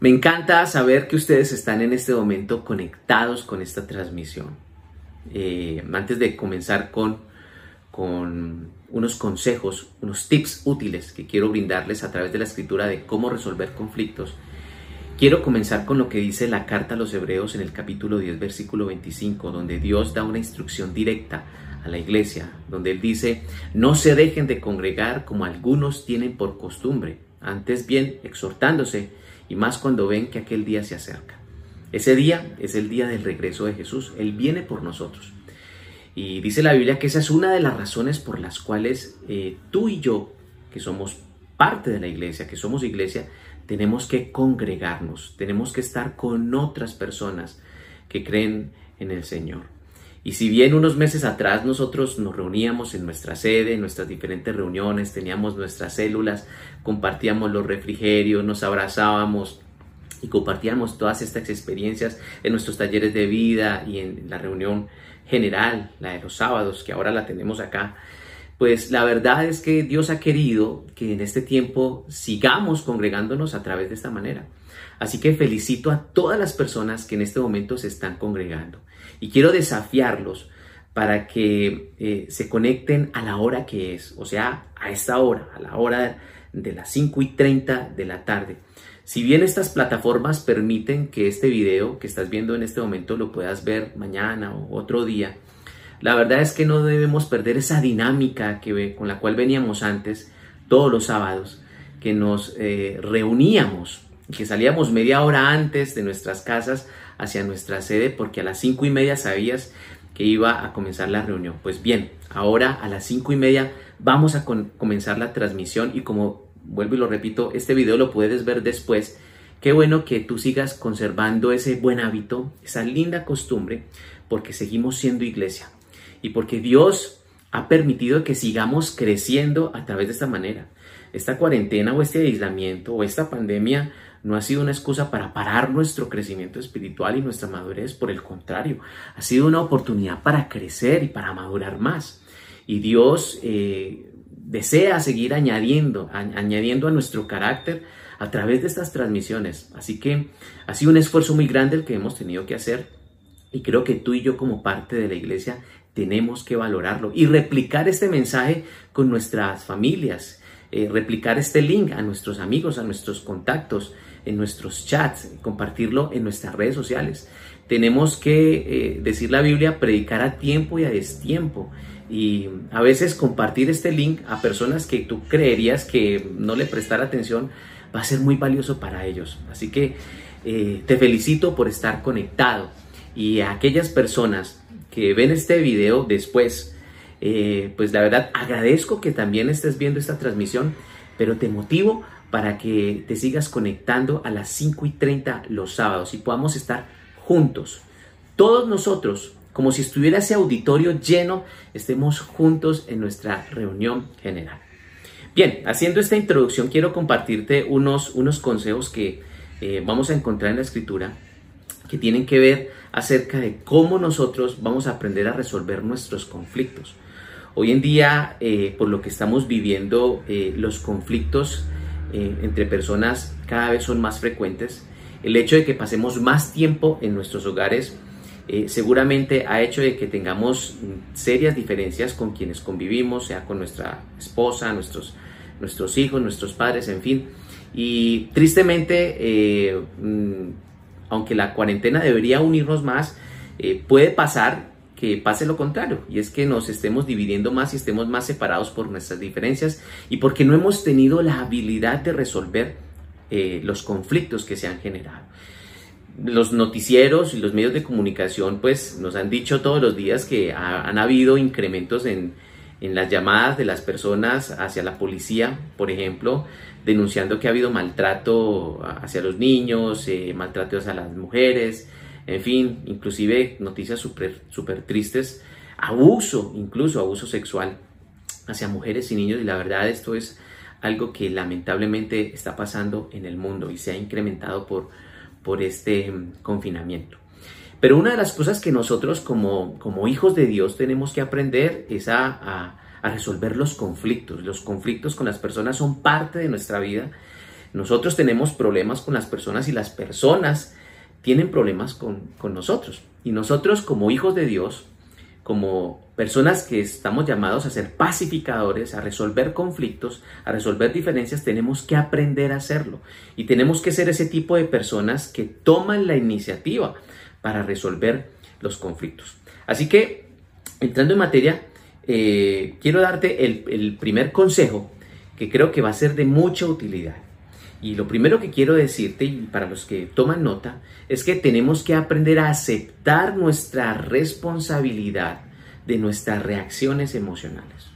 Me encanta saber que ustedes están en este momento conectados con esta transmisión. Eh, antes de comenzar con, con unos consejos, unos tips útiles que quiero brindarles a través de la escritura de cómo resolver conflictos, quiero comenzar con lo que dice la carta a los Hebreos en el capítulo 10, versículo 25, donde Dios da una instrucción directa a la iglesia, donde Él dice, no se dejen de congregar como algunos tienen por costumbre, antes bien exhortándose y más cuando ven que aquel día se acerca. Ese día es el día del regreso de Jesús. Él viene por nosotros. Y dice la Biblia que esa es una de las razones por las cuales eh, tú y yo, que somos parte de la iglesia, que somos iglesia, tenemos que congregarnos, tenemos que estar con otras personas que creen en el Señor. Y si bien unos meses atrás nosotros nos reuníamos en nuestra sede, en nuestras diferentes reuniones, teníamos nuestras células, compartíamos los refrigerios, nos abrazábamos y compartíamos todas estas experiencias en nuestros talleres de vida y en la reunión general, la de los sábados, que ahora la tenemos acá, pues la verdad es que Dios ha querido que en este tiempo sigamos congregándonos a través de esta manera. Así que felicito a todas las personas que en este momento se están congregando. Y quiero desafiarlos para que eh, se conecten a la hora que es, o sea, a esta hora, a la hora de las 5 y 30 de la tarde. Si bien estas plataformas permiten que este video que estás viendo en este momento lo puedas ver mañana o otro día, la verdad es que no debemos perder esa dinámica que, con la cual veníamos antes, todos los sábados, que nos eh, reuníamos, que salíamos media hora antes de nuestras casas hacia nuestra sede porque a las cinco y media sabías que iba a comenzar la reunión. Pues bien, ahora a las cinco y media vamos a comenzar la transmisión y como vuelvo y lo repito, este video lo puedes ver después. Qué bueno que tú sigas conservando ese buen hábito, esa linda costumbre, porque seguimos siendo iglesia y porque Dios ha permitido que sigamos creciendo a través de esta manera. Esta cuarentena o este aislamiento o esta pandemia no ha sido una excusa para parar nuestro crecimiento espiritual y nuestra madurez, por el contrario, ha sido una oportunidad para crecer y para madurar más. Y Dios eh, desea seguir añadiendo, añadiendo a nuestro carácter a través de estas transmisiones. Así que ha sido un esfuerzo muy grande el que hemos tenido que hacer y creo que tú y yo como parte de la iglesia tenemos que valorarlo y replicar este mensaje con nuestras familias, eh, replicar este link a nuestros amigos, a nuestros contactos, en nuestros chats, compartirlo en nuestras redes sociales. Tenemos que eh, decir la Biblia, predicar a tiempo y a destiempo. Y a veces compartir este link a personas que tú creerías que no le prestar atención va a ser muy valioso para ellos. Así que eh, te felicito por estar conectado. Y a aquellas personas que ven este video después, eh, pues la verdad agradezco que también estés viendo esta transmisión, pero te motivo para que te sigas conectando a las 5 y 30 los sábados y podamos estar juntos. Todos nosotros, como si estuviera ese auditorio lleno, estemos juntos en nuestra reunión general. Bien, haciendo esta introducción, quiero compartirte unos, unos consejos que eh, vamos a encontrar en la escritura que tienen que ver acerca de cómo nosotros vamos a aprender a resolver nuestros conflictos. Hoy en día, eh, por lo que estamos viviendo, eh, los conflictos eh, entre personas cada vez son más frecuentes. El hecho de que pasemos más tiempo en nuestros hogares eh, seguramente ha hecho de que tengamos serias diferencias con quienes convivimos, sea con nuestra esposa, nuestros, nuestros hijos, nuestros padres, en fin. Y tristemente, eh, mm, aunque la cuarentena debería unirnos más, puede pasar que pase lo contrario, y es que nos estemos dividiendo más y estemos más separados por nuestras diferencias y porque no hemos tenido la habilidad de resolver eh, los conflictos que se han generado. Los noticieros y los medios de comunicación pues nos han dicho todos los días que han habido incrementos en, en las llamadas de las personas hacia la policía, por ejemplo, denunciando que ha habido maltrato hacia los niños, eh, maltrato hacia las mujeres, en fin, inclusive noticias súper super tristes, abuso, incluso abuso sexual hacia mujeres y niños y la verdad esto es algo que lamentablemente está pasando en el mundo y se ha incrementado por, por este mm, confinamiento. Pero una de las cosas que nosotros como, como hijos de Dios tenemos que aprender es a, a resolver los conflictos. Los conflictos con las personas son parte de nuestra vida Nosotros tenemos problemas con las personas y las personas tienen problemas con, con nosotros. Y nosotros como hijos de Dios, como personas que estamos llamados a ser pacificadores, a resolver conflictos, a resolver diferencias, tenemos que aprender a hacerlo. Y tenemos que ser ese tipo de personas que toman la iniciativa para resolver los conflictos. Así que, entrando en materia, eh, quiero darte el, el primer consejo que creo que va a ser de mucha utilidad. Y lo primero que quiero decirte, y para los que toman nota, es que tenemos que aprender a aceptar nuestra responsabilidad de nuestras reacciones emocionales.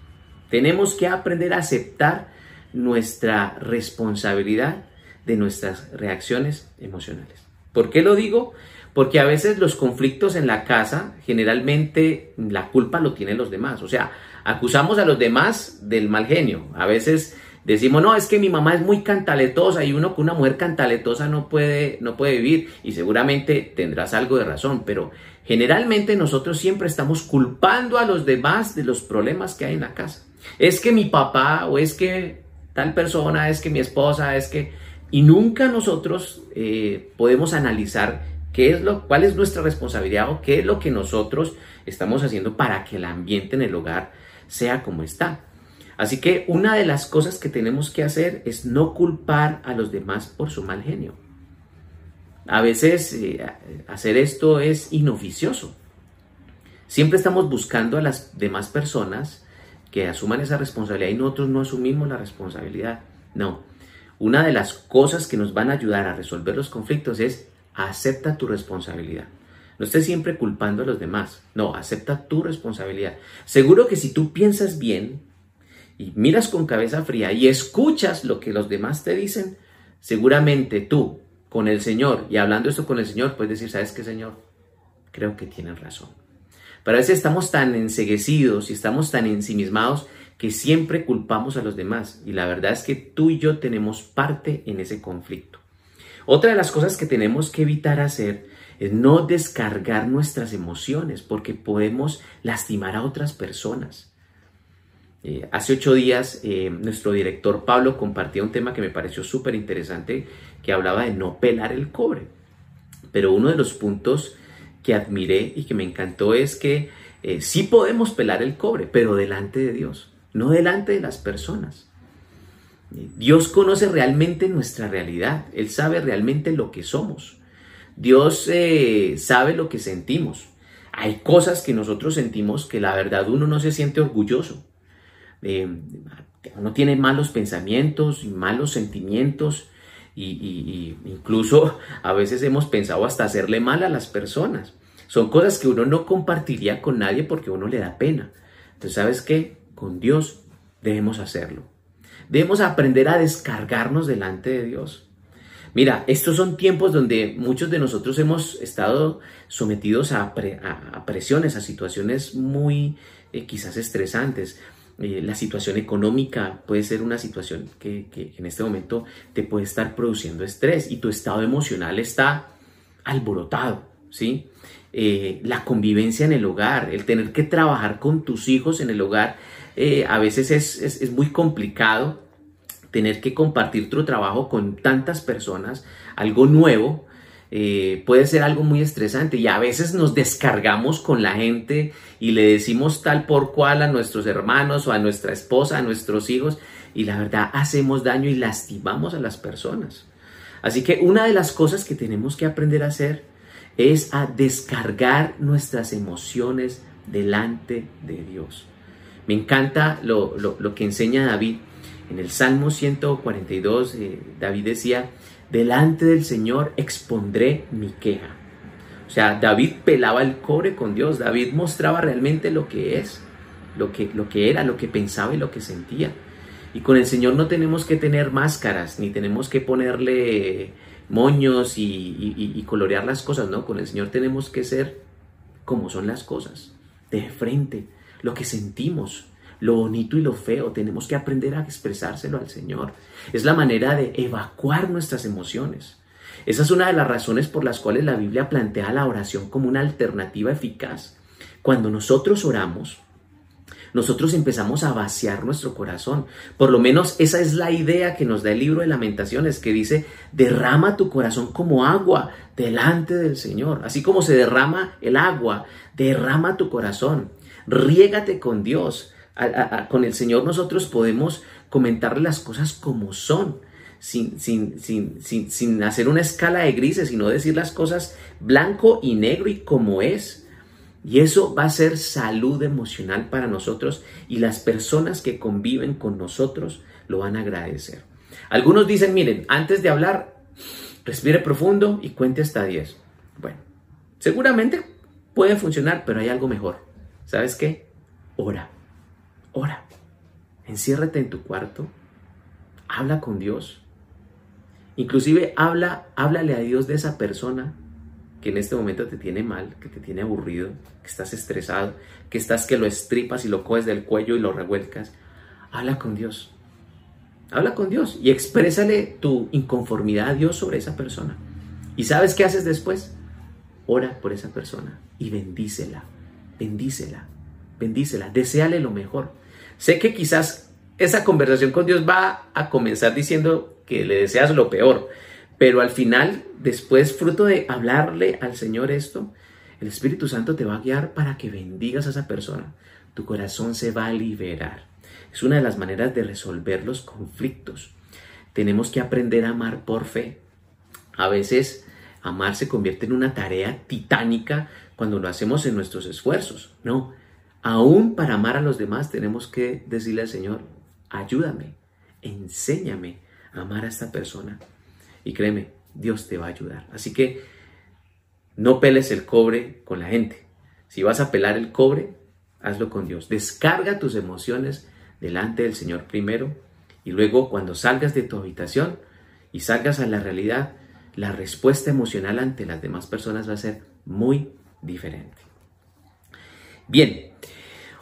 Tenemos que aprender a aceptar nuestra responsabilidad de nuestras reacciones emocionales. ¿Por qué lo digo? Porque a veces los conflictos en la casa, generalmente la culpa lo tienen los demás. O sea, acusamos a los demás del mal genio. A veces decimos, no, es que mi mamá es muy cantaletosa y uno con una mujer cantaletosa no puede, no puede vivir. Y seguramente tendrás algo de razón, pero generalmente nosotros siempre estamos culpando a los demás de los problemas que hay en la casa. Es que mi papá o es que tal persona, es que mi esposa, es que... Y nunca nosotros eh, podemos analizar qué es lo, cuál es nuestra responsabilidad o qué es lo que nosotros estamos haciendo para que el ambiente en el hogar sea como está. Así que una de las cosas que tenemos que hacer es no culpar a los demás por su mal genio. A veces eh, hacer esto es inoficioso. Siempre estamos buscando a las demás personas que asuman esa responsabilidad y nosotros no asumimos la responsabilidad. No. Una de las cosas que nos van a ayudar a resolver los conflictos es acepta tu responsabilidad. No estés siempre culpando a los demás. No, acepta tu responsabilidad. Seguro que si tú piensas bien y miras con cabeza fría y escuchas lo que los demás te dicen, seguramente tú, con el Señor y hablando esto con el Señor, puedes decir, ¿sabes qué, Señor? Creo que tienes razón. Pero a veces estamos tan enseguecidos y estamos tan ensimismados que siempre culpamos a los demás. Y la verdad es que tú y yo tenemos parte en ese conflicto. Otra de las cosas que tenemos que evitar hacer es no descargar nuestras emociones porque podemos lastimar a otras personas. Eh, hace ocho días eh, nuestro director Pablo compartía un tema que me pareció súper interesante que hablaba de no pelar el cobre. Pero uno de los puntos que admiré y que me encantó es que eh, sí podemos pelar el cobre, pero delante de Dios, no delante de las personas. Dios conoce realmente nuestra realidad, Él sabe realmente lo que somos. Dios sabe lo que sentimos. Hay cosas que nosotros sentimos que la verdad uno no se siente orgulloso eh, uno tiene malos pensamientos y malos sentimientos y, incluso a veces hemos pensado hasta hacerle mal a las personas. Son cosas que uno no compartiría con nadie porque uno le da pena. Entonces, ¿sabes qué? Con Dios debemos hacerlo. Debemos aprender a descargarnos delante de Dios. Mira, estos son tiempos donde muchos de nosotros hemos estado sometidos a, presiones, a situaciones muy eh, quizás estresantes. Eh, la situación económica puede ser una situación que, en este momento te puede estar produciendo estrés y tu estado emocional está alborotado, ¿sí? Eh, la convivencia en el hogar, el tener que trabajar con tus hijos en el hogar, eh, a veces es, es muy complicado tener que compartir tu trabajo con tantas personas, algo nuevo, eh, puede ser algo muy estresante y a veces nos descargamos con la gente y le decimos tal por cual a nuestros hermanos o a nuestra esposa, a nuestros hijos y la verdad hacemos daño y lastimamos a las personas. Así que una de las cosas que tenemos que aprender a hacer es a descargar nuestras emociones delante de Dios. Me encanta lo, que enseña David. En el Salmo 142, eh, David decía, delante del Señor expondré mi queja. O sea, David pelaba el cobre con Dios, David mostraba realmente lo que es, lo que, lo que era, lo que pensaba y lo que sentía. Y con el Señor no tenemos que tener máscaras, ni tenemos que ponerle moños y, colorear las cosas, ¿no? Con el Señor tenemos que ser como son las cosas, de frente, lo que sentimos, lo bonito y lo feo, tenemos que aprender a expresárselo al Señor. Es la manera de evacuar nuestras emociones. Esa es una de las razones por las cuales la Biblia plantea la oración como una alternativa eficaz. Cuando nosotros oramos, nosotros empezamos a vaciar nuestro corazón. Por lo menos esa es la idea que nos da el libro de lamentaciones, que dice, derrama tu corazón como agua delante del Señor. Así como se derrama el agua, derrama tu corazón, riégate con Dios. Con el Señor nosotros podemos comentarle las cosas como son. Sin, sin, sin, sin, hacer una escala de grises, sino decir las cosas blanco y negro y como es. Y eso va a ser salud emocional para nosotros y las personas que conviven con nosotros lo van a agradecer. Algunos dicen, miren, antes de hablar, respire profundo y cuente hasta 10. Bueno, seguramente puede funcionar, pero hay algo mejor. ¿Sabes qué? Ora, ora. Enciérrate en tu cuarto, habla con Dios. Inclusive habla, háblale a Dios de esa persona que en este momento te tiene mal, que te tiene aburrido, que estás estresado, que estás que lo estripas y lo coges del cuello y lo revuelcas. Habla con Dios. Habla con Dios y exprésale tu inconformidad a Dios sobre esa persona. ¿Y sabes qué haces después? Ora por esa persona y bendícela, bendícela, bendícela, deséale lo mejor. Sé que quizás esa conversación con Dios va a comenzar diciendo que le deseas lo peor, pero al final, después, fruto de hablarle al Señor esto, el Espíritu Santo te va a guiar para que bendigas a esa persona. Tu corazón se va a liberar. Es una de las maneras de resolver los conflictos. Tenemos que aprender a amar por fe. A veces amar se convierte en una tarea titánica cuando lo hacemos en nuestros esfuerzos. No, aún para amar a los demás tenemos que decirle al Señor, ayúdame, enséñame a amar a esta persona. Y créeme, Dios te va a ayudar. Así que no peles el cobre con la gente. Si vas a pelar el cobre, hazlo con Dios. Descarga tus emociones delante del Señor primero y luego cuando salgas de tu habitación y salgas a la realidad, la respuesta emocional ante las demás personas va a ser muy diferente. Bien,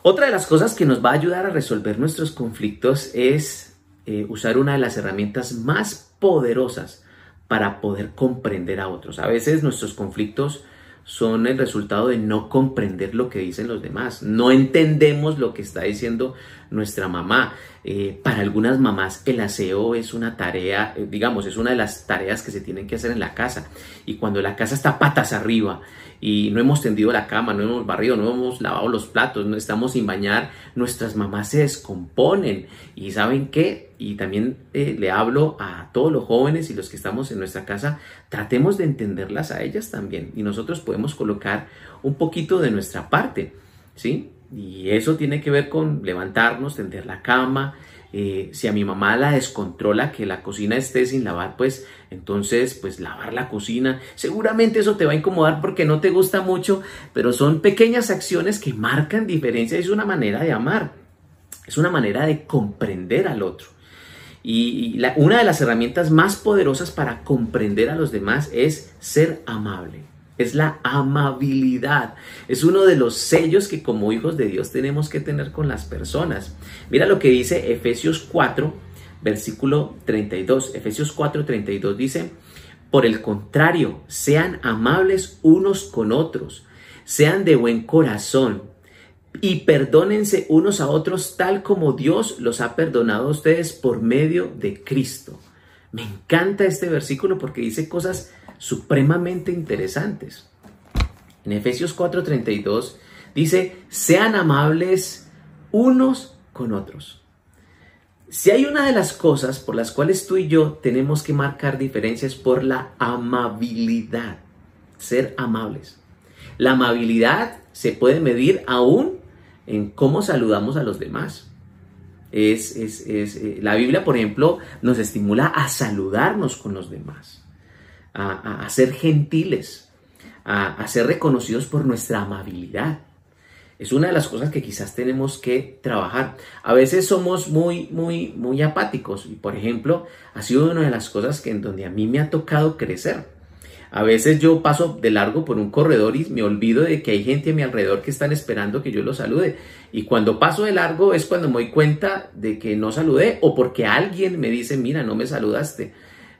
otra de las cosas que nos va a ayudar a resolver nuestros conflictos es eh, usar una de las herramientas más poderosas para poder comprender a otros. A veces nuestros conflictos son el resultado de no comprender lo que dicen los demás. No entendemos lo que está diciendo nuestra mamá. Eh, para algunas mamás el aseo es una tarea, eh, digamos, es una de las tareas que se tienen que hacer en la casa. Y cuando la casa está patas arriba y no hemos tendido la cama, no hemos barrido, no hemos lavado los platos, no estamos sin bañar, nuestras mamás se descomponen. Y saben qué? Y también eh, le hablo a todos los jóvenes y los que estamos en nuestra casa, tratemos de entenderlas a ellas también. Y nosotros podemos colocar un poquito de nuestra parte, ¿sí? Y eso tiene que ver con levantarnos, tender la cama. Eh, si a mi mamá la descontrola que la cocina esté sin lavar, pues entonces, pues lavar la cocina. Seguramente eso te va a incomodar porque no te gusta mucho, pero son pequeñas acciones que marcan diferencia. Es una manera de amar, es una manera de comprender al otro. Y, una de las herramientas más poderosas para comprender a los demás es ser amable es la amabilidad. Es uno de los sellos que como hijos de Dios tenemos que tener con las personas. Mira lo que dice Efesios 4, versículo 32. Efesios 4, 32 dice, por el contrario, sean amables unos con otros, sean de buen corazón y perdónense unos a otros tal como Dios los ha perdonado a ustedes por medio de Cristo. Me encanta este versículo porque dice cosas supremamente interesantes. En Efesios 4:32 dice, sean amables unos con otros. Si hay una de las cosas por las cuales tú y yo tenemos que marcar diferencias por la amabilidad, ser amables. La amabilidad se puede medir aún en cómo saludamos a los demás. Es, eh, la Biblia, por ejemplo, nos estimula a saludarnos con los demás a, ser gentiles, a, ser reconocidos por nuestra amabilidad. Es una de las cosas que quizás tenemos que trabajar. A veces somos muy, muy, muy apáticos y, por ejemplo, ha sido una de las cosas que en donde a mí me ha tocado crecer. A veces yo paso de largo por un corredor y me olvido de que hay gente a mi alrededor que están esperando que yo los salude. Y cuando paso de largo es cuando me doy cuenta de que no saludé o porque alguien me dice, mira, no me saludaste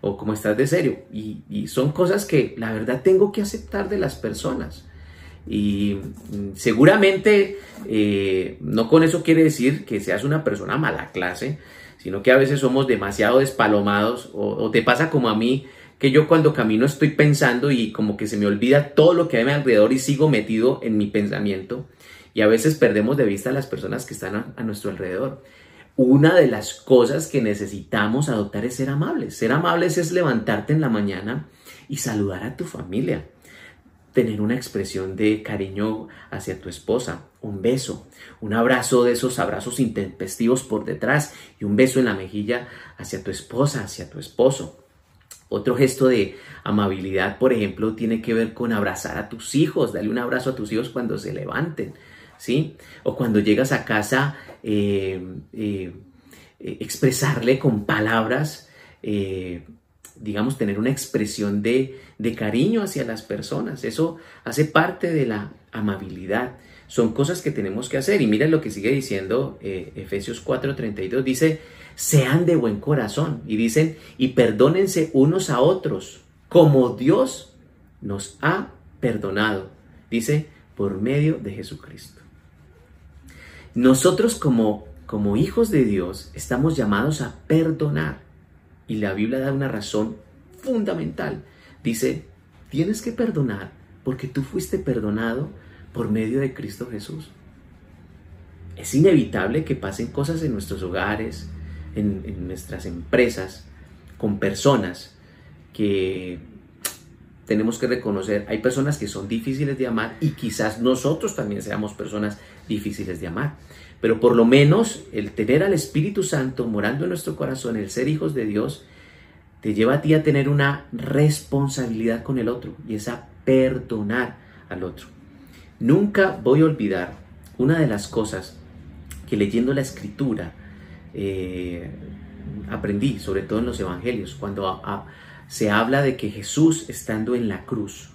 o cómo estás de serio. Y, son cosas que la verdad tengo que aceptar de las personas. Y mm, seguramente eh, no con eso quiere decir que seas una persona mala clase, sino que a veces somos demasiado despalomados o, te pasa como a mí, que yo cuando camino estoy pensando y como que se me olvida todo lo que hay a mi alrededor y sigo metido en mi pensamiento y a veces perdemos de vista a las personas que están a nuestro alrededor. Una de las cosas que necesitamos adoptar es ser amables. Ser amables es levantarte en la mañana y saludar a tu familia. Tener una expresión de cariño hacia tu esposa, un beso, un abrazo de esos abrazos intempestivos por detrás y un beso en la mejilla hacia tu esposa, hacia tu esposo. Otro gesto de amabilidad, por ejemplo, tiene que ver con abrazar a tus hijos, darle un abrazo a tus hijos cuando se levanten, O cuando llegas a casa, eh, eh, eh, expresarle con palabras digamos, tener una expresión de, cariño hacia las personas. Eso hace parte de la amabilidad. Son cosas que tenemos que hacer. Y mira lo que sigue diciendo eh, Efesios 4:32. Dice, sean de buen corazón. Y dicen, y perdónense unos a otros, como Dios nos ha perdonado. Dice, por medio de Jesucristo. Nosotros como, como hijos de Dios estamos llamados a perdonar. Y la Biblia da una razón fundamental. Dice, tienes que perdonar porque tú fuiste perdonado por medio de Cristo Jesús. Es inevitable que pasen cosas en nuestros hogares, en, nuestras empresas, con personas que tenemos que reconocer, hay personas que son difíciles de amar y quizás nosotros también seamos personas difíciles de amar. Pero por lo menos el tener al Espíritu Santo morando en nuestro corazón, el ser hijos de Dios, te lleva a ti a tener una responsabilidad con el otro y es a perdonar al otro. Nunca voy a olvidar una de las cosas que leyendo la escritura eh, aprendí, sobre todo en los evangelios, cuando se habla de que Jesús estando en la cruz,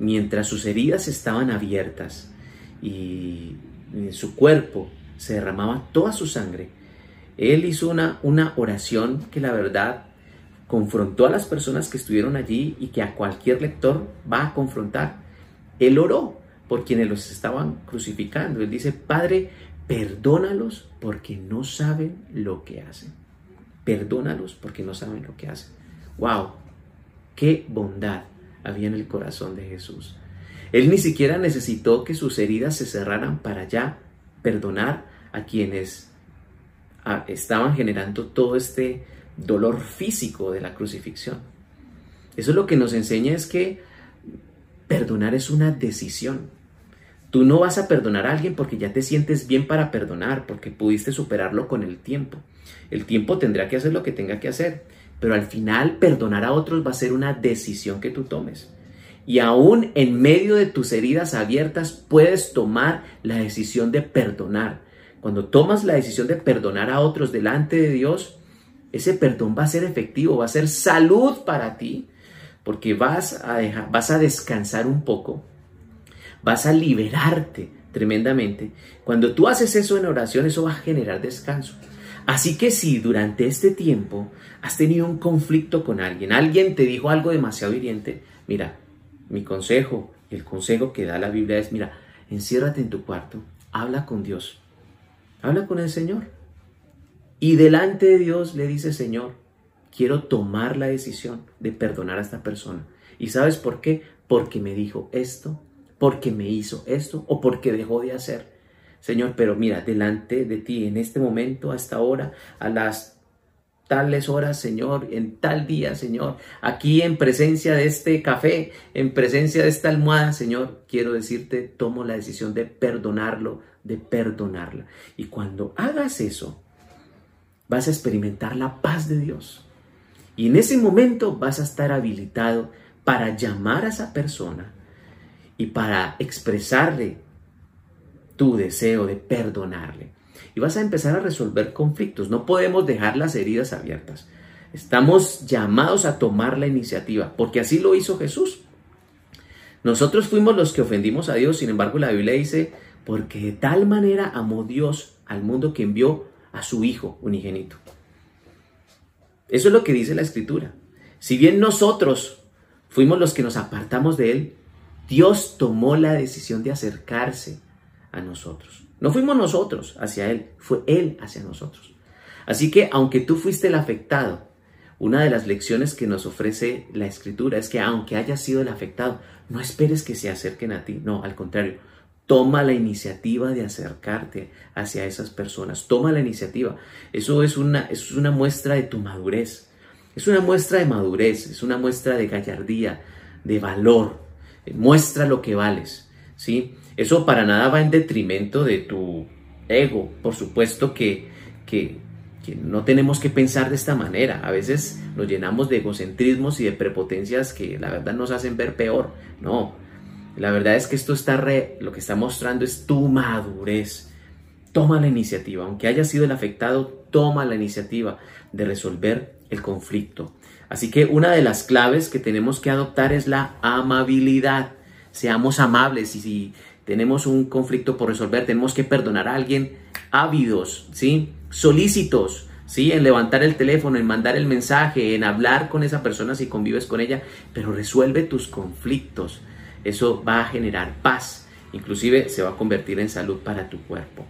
mientras sus heridas estaban abiertas y en su cuerpo se derramaba toda su sangre, él hizo una, una oración que la verdad confrontó a las personas que estuvieron allí y que a cualquier lector va a confrontar. Él oró por quienes los estaban crucificando. Él dice, Padre, perdónalos porque no saben lo que hacen. Perdónalos porque no saben lo que hacen. ¡Wow! ¡Qué bondad había en el corazón de Jesús! Él ni siquiera necesitó que sus heridas se cerraran para ya perdonar a quienes estaban generando todo este dolor físico de la crucifixión. Eso lo que nos enseña es que perdonar es una decisión. Tú no vas a perdonar a alguien porque ya te sientes bien para perdonar, porque pudiste superarlo con el tiempo. El tiempo tendrá que hacer lo que tenga que hacer, pero al final perdonar a otros va a ser una decisión que tú tomes. Y aún en medio de tus heridas abiertas puedes tomar la decisión de perdonar. Cuando tomas la decisión de perdonar a otros delante de Dios, ese perdón va a ser efectivo, va a ser salud para ti, porque vas a, dejar, vas a descansar un poco, vas a liberarte tremendamente. Cuando tú haces eso en oración, eso va a generar descanso. Así que si durante este tiempo has tenido un conflicto con alguien, alguien te dijo algo demasiado hiriente, mira, mi consejo el consejo que da la Biblia es, mira, enciérrate en tu cuarto, habla con Dios, habla con el Señor. Y delante de Dios le dice, Señor, quiero tomar la decisión de perdonar a esta persona. ¿Y sabes por qué? Porque me dijo esto, porque me hizo esto o porque dejó de hacer. Señor, pero mira, delante de ti en este momento, hasta ahora, a las tales horas, Señor, en tal día, Señor, aquí en presencia de este café, en presencia de esta almohada, Señor, quiero decirte, tomo la decisión de perdonarlo, de perdonarla. Y cuando hagas eso, vas a experimentar la paz de Dios. Y en ese momento vas a estar habilitado para llamar a esa persona y para expresarle tu deseo de perdonarle y vas a empezar a resolver conflictos. No podemos dejar las heridas abiertas. Estamos llamados a tomar la iniciativa, porque así lo hizo Jesús. Nosotros fuimos los que ofendimos a Dios, sin embargo la Biblia dice, porque de tal manera amó Dios al mundo que envió a su Hijo unigénito. Eso es lo que dice la Escritura. Si bien nosotros fuimos los que nos apartamos de Él, Dios tomó la decisión de acercarse nosotros. No fuimos nosotros hacia Él, fue Él hacia nosotros. Así que aunque tú fuiste el afectado, una de las lecciones que nos ofrece la escritura es que aunque hayas sido el afectado, no esperes que se acerquen a ti, no, al contrario, toma la iniciativa de acercarte hacia esas personas, toma la iniciativa. Eso es una, es una muestra de tu madurez, es una muestra de madurez, es una muestra de gallardía, de valor, muestra lo que vales, ¿sí? Eso para nada va en detrimento de tu ego, por supuesto que, que, no tenemos que pensar de esta manera. A veces nos llenamos de egocentrismos y de prepotencias que la verdad nos hacen ver peor. No, la verdad es que esto está re, lo que está mostrando es tu madurez. Toma la iniciativa, aunque haya sido el afectado, toma la iniciativa de resolver el conflicto. Así que una de las claves que tenemos que adoptar es la amabilidad. Seamos amables y si tenemos un conflicto por resolver, tenemos que perdonar a alguien ávidos, ¿sí? Solícitos, ¿sí? En levantar el teléfono, en mandar el mensaje, en hablar con esa persona si convives con ella, pero resuelve tus conflictos. Eso va a generar paz, inclusive se va a convertir en salud para tu cuerpo.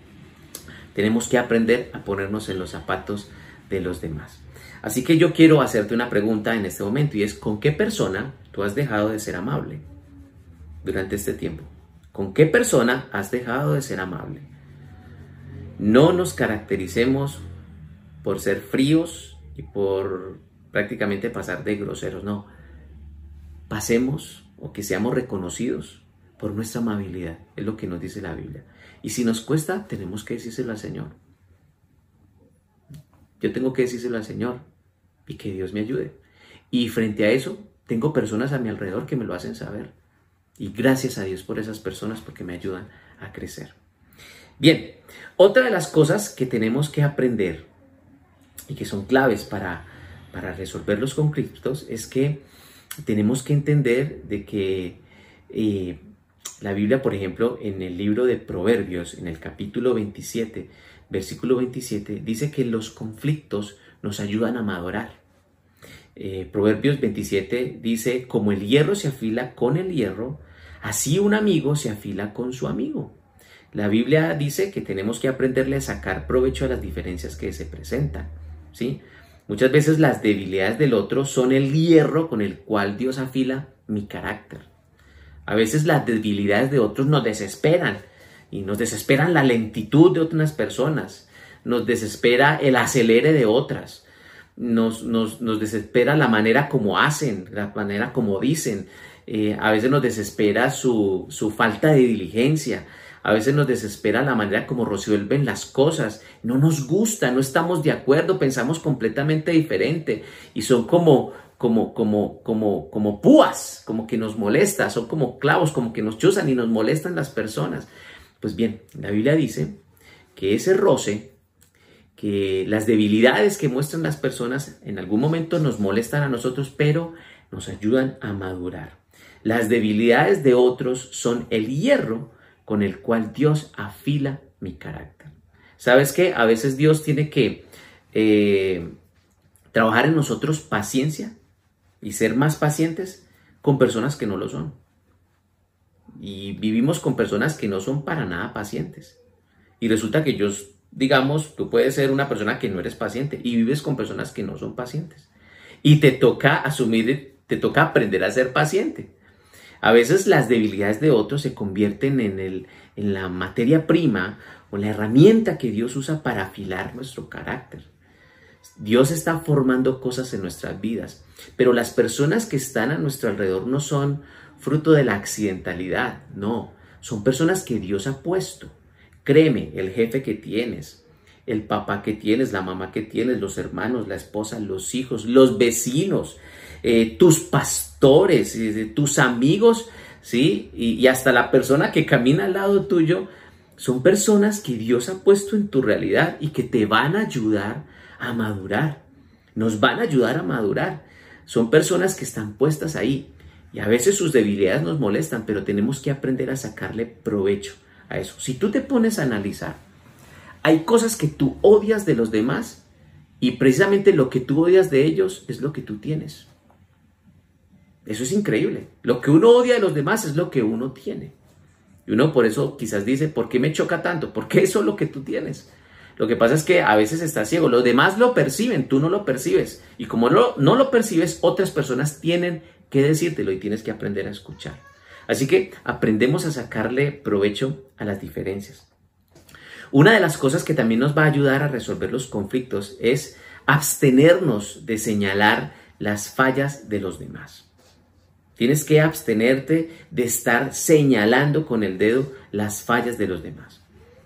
Tenemos que aprender a ponernos en los zapatos de los demás. Así que yo quiero hacerte una pregunta en este momento y es, ¿con qué persona tú has dejado de ser amable durante este tiempo? ¿Con qué persona has dejado de ser amable? No nos caractericemos por ser fríos y por prácticamente pasar de groseros, no. Pasemos o que seamos reconocidos por nuestra amabilidad, es lo que nos dice la Biblia. Y si nos cuesta, tenemos que decírselo al Señor. Yo tengo que decírselo al Señor y que Dios me ayude. Y frente a eso, tengo personas a mi alrededor que me lo hacen saber. Y gracias a Dios por esas personas porque me ayudan a crecer. Bien, otra de las cosas que tenemos que aprender y que son claves para, para resolver los conflictos es que tenemos que entender de que eh, la Biblia, por ejemplo, en el libro de Proverbios, en el capítulo 27, versículo 27, dice que los conflictos nos ayudan a madurar. Eh, Proverbios 27 dice, como el hierro se afila con el hierro, Así un amigo se afila con su amigo. La Biblia dice que tenemos que aprenderle a sacar provecho a las diferencias que se presentan. ¿sí? Muchas veces las debilidades del otro son el hierro con el cual Dios afila mi carácter. A veces las debilidades de otros nos desesperan y nos desesperan la lentitud de otras personas, nos desespera el acelere de otras, nos, nos, nos desespera la manera como hacen, la manera como dicen, eh, a veces nos desespera su, falta de diligencia, a veces nos desespera la manera como resuelven las cosas, no nos gusta, no estamos de acuerdo, pensamos completamente diferente y son como, como, como, como, como púas, como que nos molesta, son como clavos, como que nos chuzan y nos molestan las personas. Pues bien, la Biblia dice que ese roce, que las debilidades que muestran las personas en algún momento nos molestan a nosotros, pero nos ayudan a madurar. Las debilidades de otros son el hierro con el cual Dios afila mi carácter. ¿Sabes qué? A veces Dios tiene que eh, trabajar en nosotros paciencia y ser más pacientes con personas que no lo son. Y vivimos con personas que no son para nada pacientes. Y resulta que yo, digamos, tú puedes ser una persona que no eres paciente y vives con personas que no son pacientes. Y te toca asumir, te toca aprender a ser paciente. A veces las debilidades de otros se convierten en, el, en la materia prima o la herramienta que Dios usa para afilar nuestro carácter. Dios está formando cosas en nuestras vidas, pero las personas que están a nuestro alrededor no son fruto de la accidentalidad, no, son personas que Dios ha puesto. Créeme, el jefe que tienes, el papá que tienes, la mamá que tienes, los hermanos, la esposa, los hijos, los vecinos, eh, tus pastores, tus amigos, ¿sí? Y, hasta la persona que camina al lado tuyo, son personas que Dios ha puesto en tu realidad y que te van a ayudar a madurar. Nos van a ayudar a madurar. Son personas que están puestas ahí. Y a veces sus debilidades nos molestan, pero tenemos que aprender a sacarle provecho a eso. Si tú te pones a analizar, hay cosas que tú odias de los demás y precisamente lo que tú odias de ellos es lo que tú tienes. Eso es increíble. Lo que uno odia de los demás es lo que uno tiene. Y uno por eso quizás dice, ¿por qué me choca tanto? Porque eso es lo que tú tienes. Lo que pasa es que a veces estás ciego. Los demás lo perciben, tú no lo percibes. Y como no, no lo percibes, otras personas tienen que decírtelo y tienes que aprender a escuchar. Así que aprendemos a sacarle provecho a las diferencias. Una de las cosas que también nos va a ayudar a resolver los conflictos es abstenernos de señalar las fallas de los demás. Tienes que abstenerte de estar señalando con el dedo las fallas de los demás.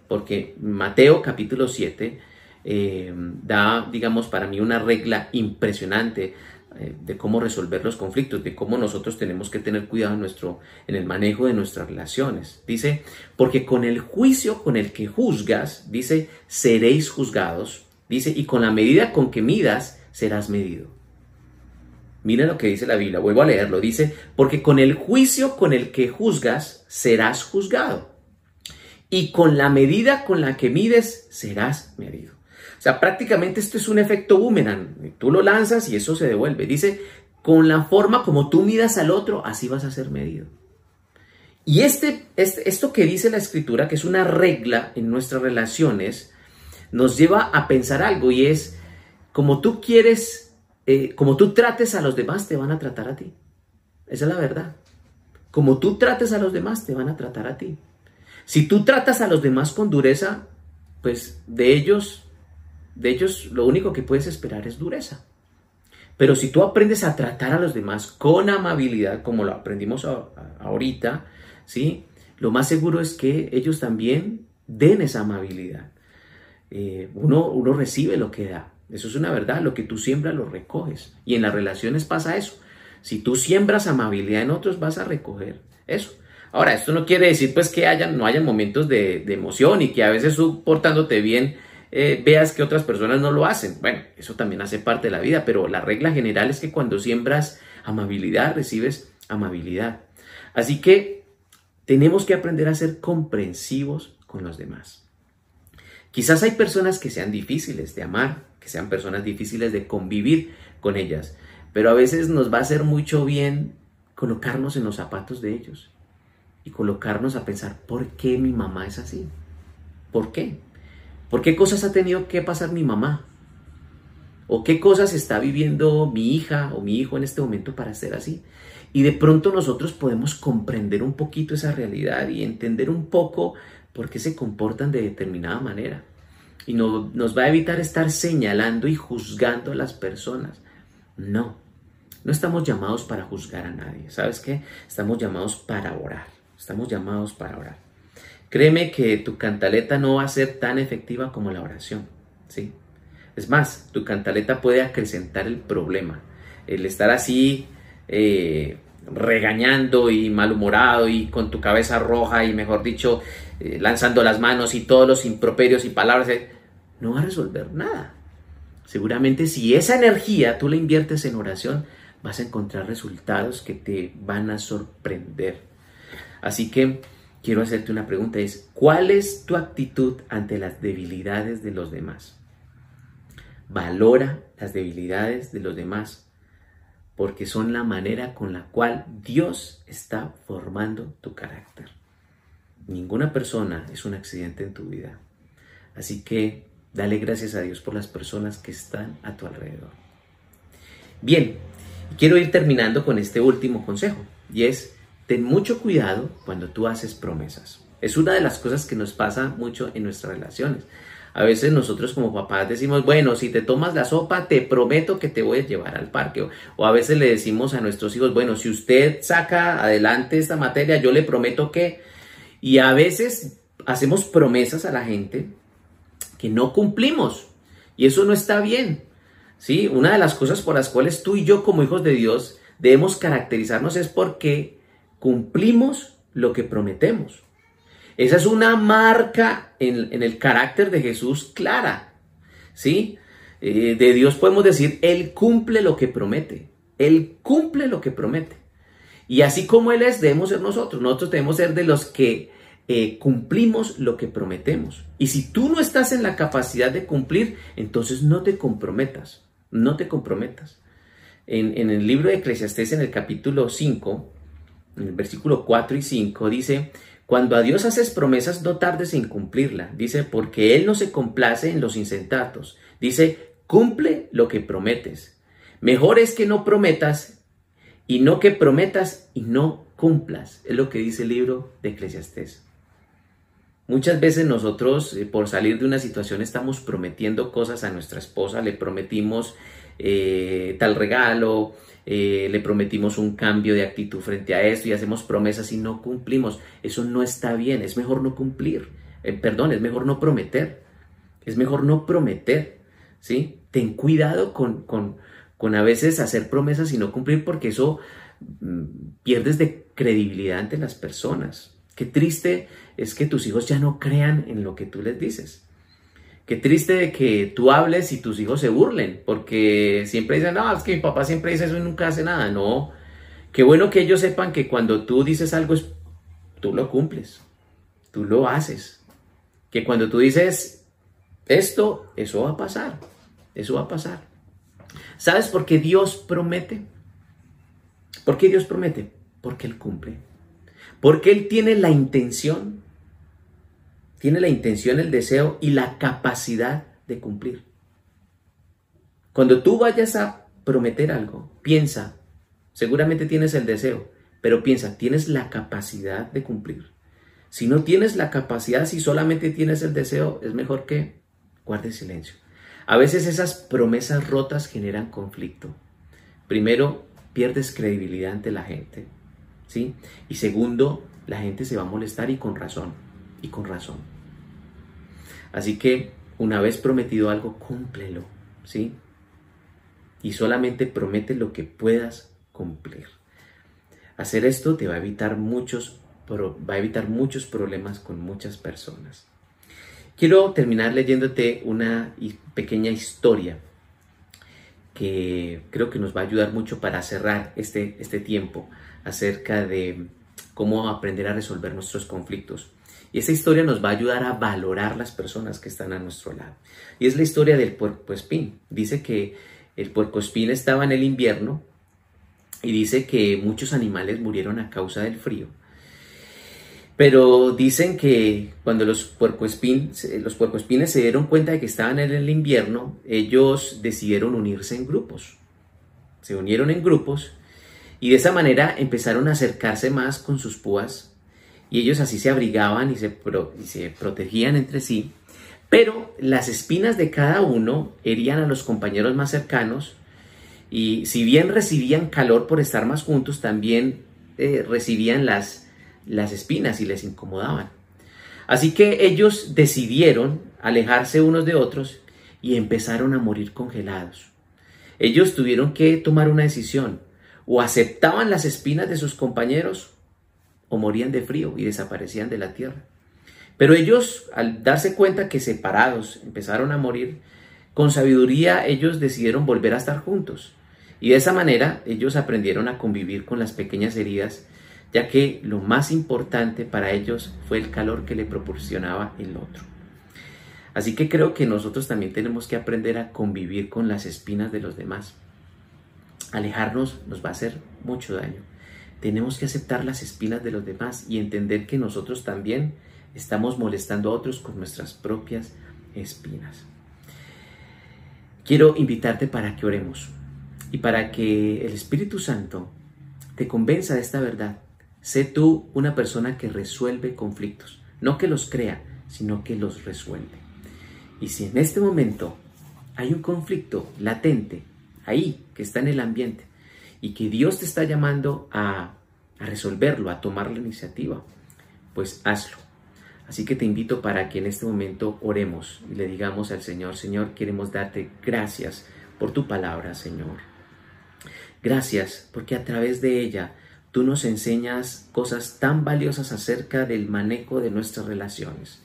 Porque Mateo capítulo 7 eh, da, digamos, para mí una regla impresionante eh, de cómo resolver los conflictos, de cómo nosotros tenemos que tener cuidado en, nuestro, en el manejo de nuestras relaciones. Dice, porque con el juicio con el que juzgas, dice, seréis juzgados, dice, y con la medida con que midas, serás medido. Mira lo que dice la Biblia, vuelvo a leerlo, dice, porque con el juicio con el que juzgas, serás juzgado. Y con la medida con la que mides, serás medido. O sea, prácticamente esto es un efecto boomerang. Tú lo lanzas y eso se devuelve. Dice, con la forma como tú midas al otro, así vas a ser medido. Y este, este, esto que dice la escritura, que es una regla en nuestras relaciones, nos lleva a pensar algo y es, como tú quieres, eh, como tú trates a los demás, te van a tratar a ti. Esa es la verdad. Como tú trates a los demás, te van a tratar a ti. Si tú tratas a los demás con dureza, pues de ellos de ellos lo único que puedes esperar es dureza. Pero si tú aprendes a tratar a los demás con amabilidad, como lo aprendimos ahorita, ¿sí? Lo más seguro es que ellos también den esa amabilidad. Eh, uno, uno recibe lo que da. Eso es una verdad. Lo que tú siembras lo recoges. Y en las relaciones pasa eso. Si tú siembras amabilidad en otros, vas a recoger eso. Ahora, esto no quiere decir pues que no hayan momentos de, de emoción y que a veces tú portándote bien eh, veas que otras personas no lo hacen. Bueno, eso también hace parte de la vida, pero la regla general es que cuando siembras amabilidad, recibes amabilidad. Así que tenemos que aprender a ser comprensivos con los demás. Quizás hay personas que sean difíciles de amar, que sean personas difíciles de convivir con ellas, pero a veces nos va a hacer mucho bien colocarnos en los zapatos de ellos y colocarnos a pensar, ¿por qué mi mamá es así? ¿Por qué? ¿Por qué cosas ha tenido que pasar mi mamá? ¿O qué cosas está viviendo mi hija o mi hijo en este momento para ser así? Y de pronto nosotros podemos comprender un poquito esa realidad y entender un poco por qué se comportan de determinada manera. Y no, nos va a evitar estar señalando y juzgando a las personas. No, no estamos llamados para juzgar a nadie. ¿Sabes qué? Estamos llamados para orar. Estamos llamados para orar. Créeme que tu cantaleta no va a ser tan efectiva como la oración, ¿sí? Es más, tu cantaleta puede acrecentar el problema. El estar así eh, regañando y malhumorado y con tu cabeza roja y mejor dicho, eh, lanzando las manos y todos los improperios y palabras, eh, no va a resolver nada. Seguramente si esa energía tú la inviertes en oración, vas a encontrar resultados que te van a sorprender. Así que quiero hacerte una pregunta, es ¿cuál es tu actitud ante las debilidades de los demás? Valora las debilidades de los demás porque son la manera con la cual Dios está formando tu carácter. Ninguna persona es un accidente en tu vida. Así que dale gracias a Dios por las personas que están a tu alrededor. Bien, quiero ir terminando con este último consejo y es ten mucho cuidado cuando tú haces promesas. Es una de las cosas que nos pasa mucho en nuestras relaciones. A veces nosotros como papás decimos, bueno, si te tomas la sopa, te prometo que te voy a llevar al parque. O a veces le decimos a nuestros hijos, bueno, si usted saca adelante esta materia, yo le prometo que... Y a veces hacemos promesas a la gente que no cumplimos. Y eso no está bien. ¿sí? Una de las cosas por las cuales tú y yo como hijos de Dios debemos caracterizarnos es porque cumplimos lo que prometemos. Esa es una marca en, el carácter de Jesús clara. ¿Sí? Eh, de Dios podemos decir, Él cumple lo que promete. Él cumple lo que promete. Y así como Él es, debemos ser nosotros. Nosotros debemos ser de los que eh, cumplimos lo que prometemos. Y si tú no estás en la capacidad de cumplir, entonces no te comprometas. No te comprometas. en, el libro de Eclesiastés, en el capítulo 5, en el versículo 4 y 5, dice, cuando a Dios haces promesas, no tardes en cumplirla. Dice, porque Él no se complace en los insensatos. Dice, cumple lo que prometes. Mejor es que no prometas y no que prometas y no cumplas. Es lo que dice el libro de Eclesiastés. Muchas veces nosotros, eh, por salir de una situación, estamos prometiendo cosas a nuestra esposa, le prometimos eh, tal regalo, eh, le prometimos un cambio de actitud frente a esto y hacemos promesas y no cumplimos. Eso no está bien, es mejor no cumplir. Perdón, es mejor no prometer. Es mejor no prometer. ¿sí? Ten cuidado con, con a veces hacer promesas y no cumplir porque eso mm, pierdes de credibilidad ante las personas. Qué triste es que tus hijos ya no crean en lo que tú les dices. Qué triste que tú hables y tus hijos se burlen, porque siempre dicen, no, es que mi papá siempre dice eso y nunca hace nada. No, qué bueno que ellos sepan que cuando tú dices algo, tú lo cumples, tú lo haces. Que cuando tú dices esto, eso va a pasar, eso va a pasar. ¿Sabes por qué Dios promete? ¿Por qué Dios promete? Porque Él cumple. Porque Él tiene la intención tiene la intención, el deseo y la capacidad de cumplir. Cuando tú vayas a prometer algo, piensa, seguramente tienes el deseo, pero piensa, tienes la capacidad de cumplir. Si no tienes la capacidad, si solamente tienes el deseo, es mejor que guardes silencio. A veces esas promesas rotas generan conflicto. Primero, pierdes credibilidad ante la gente, ¿sí? Y segundo, la gente se va a molestar y con razón y con razón. Así que una vez prometido algo, cúmplelo, ¿sí? Y solamente promete lo que puedas cumplir. Hacer esto te va a evitar muchos, va a evitar muchos problemas con muchas personas. Quiero terminar leyéndote una pequeña historia que creo que nos va a ayudar mucho para cerrar este, este tiempo acerca de cómo aprender a resolver nuestros conflictos. Y esa historia nos va a ayudar a valorar las personas que están a nuestro lado. Y es la historia del puerco espín. Dice que el puerco espín estaba en el invierno y dice que muchos animales murieron a causa del frío. Pero dicen que cuando los puercoespines, los puercoespines se dieron cuenta de que estaban en el invierno, ellos decidieron unirse en grupos. Se unieron en grupos y de esa manera empezaron a acercarse más con sus púas y ellos así se abrigaban y se, protegían entre sí, pero las espinas de cada uno herían a los compañeros más cercanos y si bien recibían calor por estar más juntos, también eh, recibían las, las espinas y les incomodaban. Así que ellos decidieron alejarse unos de otros y empezaron a morir congelados. Ellos tuvieron que tomar una decisión, o aceptaban las espinas de sus compañeros o morían de frío y desaparecían de la tierra. Pero ellos, al darse cuenta que separados empezaron a morir, con sabiduría ellos decidieron volver a estar juntos. Y de esa manera ellos aprendieron a convivir con las pequeñas heridas, ya que lo más importante para ellos fue el calor que le proporcionaba el otro. Así que creo que nosotros también tenemos que aprender a convivir con las espinas de los demás. Alejarnos nos va a hacer mucho daño tenemos que aceptar las espinas de los demás y entender que nosotros también estamos molestando a otros con nuestras propias espinas. Quiero invitarte para que oremos y para que el Espíritu Santo te convenza de esta verdad. Sé tú una persona que resuelve conflictos, no que los crea, sino que los resuelve. Y si en este momento hay un conflicto latente ahí, que está en el ambiente, y que Dios te está llamando a, resolverlo, a tomar la iniciativa, pues hazlo. Así que te invito para que en este momento oremos y le digamos al Señor, Señor, queremos darte gracias por tu palabra, Señor. Gracias porque a través de ella tú nos enseñas cosas tan valiosas acerca del manejo de nuestras relaciones,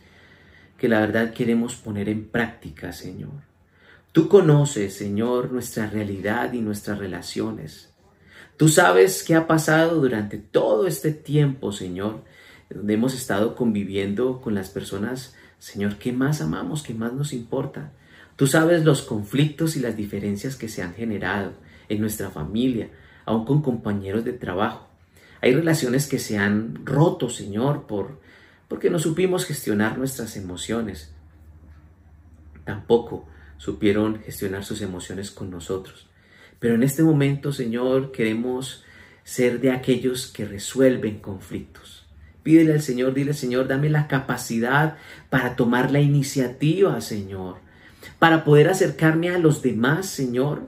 que la verdad queremos poner en práctica, Señor. Tú conoces, Señor, nuestra realidad y nuestras relaciones. Tú sabes qué ha pasado durante todo este tiempo, Señor, donde hemos estado conviviendo con las personas, Señor, que más amamos, que más nos importa. Tú sabes los conflictos y las diferencias que se han generado en nuestra familia, aún con compañeros de trabajo. Hay relaciones que se han roto, Señor, por, porque no supimos gestionar nuestras emociones. Tampoco supieron gestionar sus emociones con nosotros. Pero en este momento, Señor, queremos ser de aquellos que resuelven conflictos. Pídele al Señor, dile, Señor, dame la capacidad para tomar la iniciativa, Señor, para poder acercarme a los demás, Señor,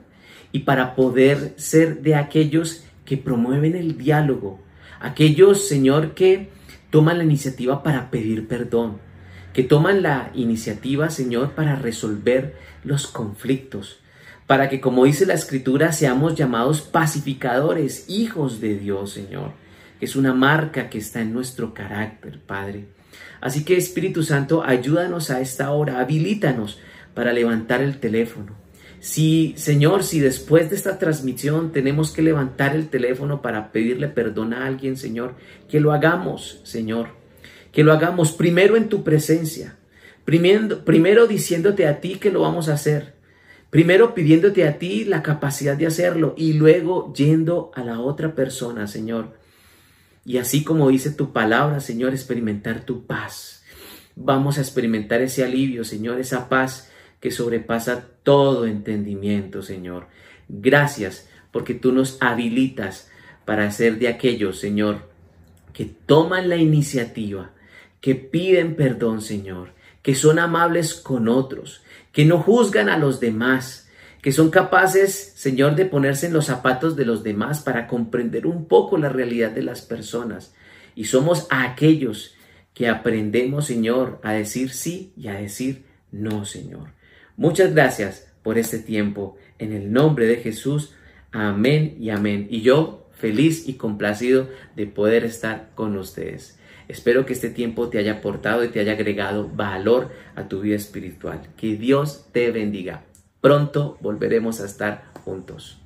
y para poder ser de aquellos que promueven el diálogo, aquellos, Señor, que toman la iniciativa para pedir perdón, que toman la iniciativa, Señor, para resolver los conflictos, para que, como dice la Escritura, seamos llamados pacificadores, hijos de Dios, Señor, es una marca que está en nuestro carácter, Padre. Así que, Espíritu Santo, ayúdanos a esta hora, habilítanos para levantar el teléfono. Si, Señor, si después de esta transmisión tenemos que levantar el teléfono para pedirle perdón a alguien, Señor, que lo hagamos, Señor. Que lo hagamos primero en tu presencia. Primero, diciéndote a ti que lo vamos a hacer. Primero pidiéndote a ti la capacidad de hacerlo y luego yendo a la otra persona, Señor. Y así como dice tu palabra, Señor, experimentar tu paz. Vamos a experimentar ese alivio, Señor, esa paz que sobrepasa todo entendimiento, Señor. Gracias porque tú nos habilitas para ser de aquellos, Señor, que toman la iniciativa, que piden perdón, Señor, que son amables con otros, que no juzgan a los demás, que son capaces, Señor, de ponerse en los zapatos de los demás para comprender un poco la realidad de las personas. Y somos aquellos que aprendemos, Señor, a decir sí y a decir no, Señor. Muchas gracias por este tiempo. En el nombre de Jesús, amén y amén. Y yo feliz y complacido de poder estar con ustedes. Espero que este tiempo te haya aportado y te haya agregado valor a tu vida espiritual. Que Dios te bendiga. Pronto volveremos a estar juntos.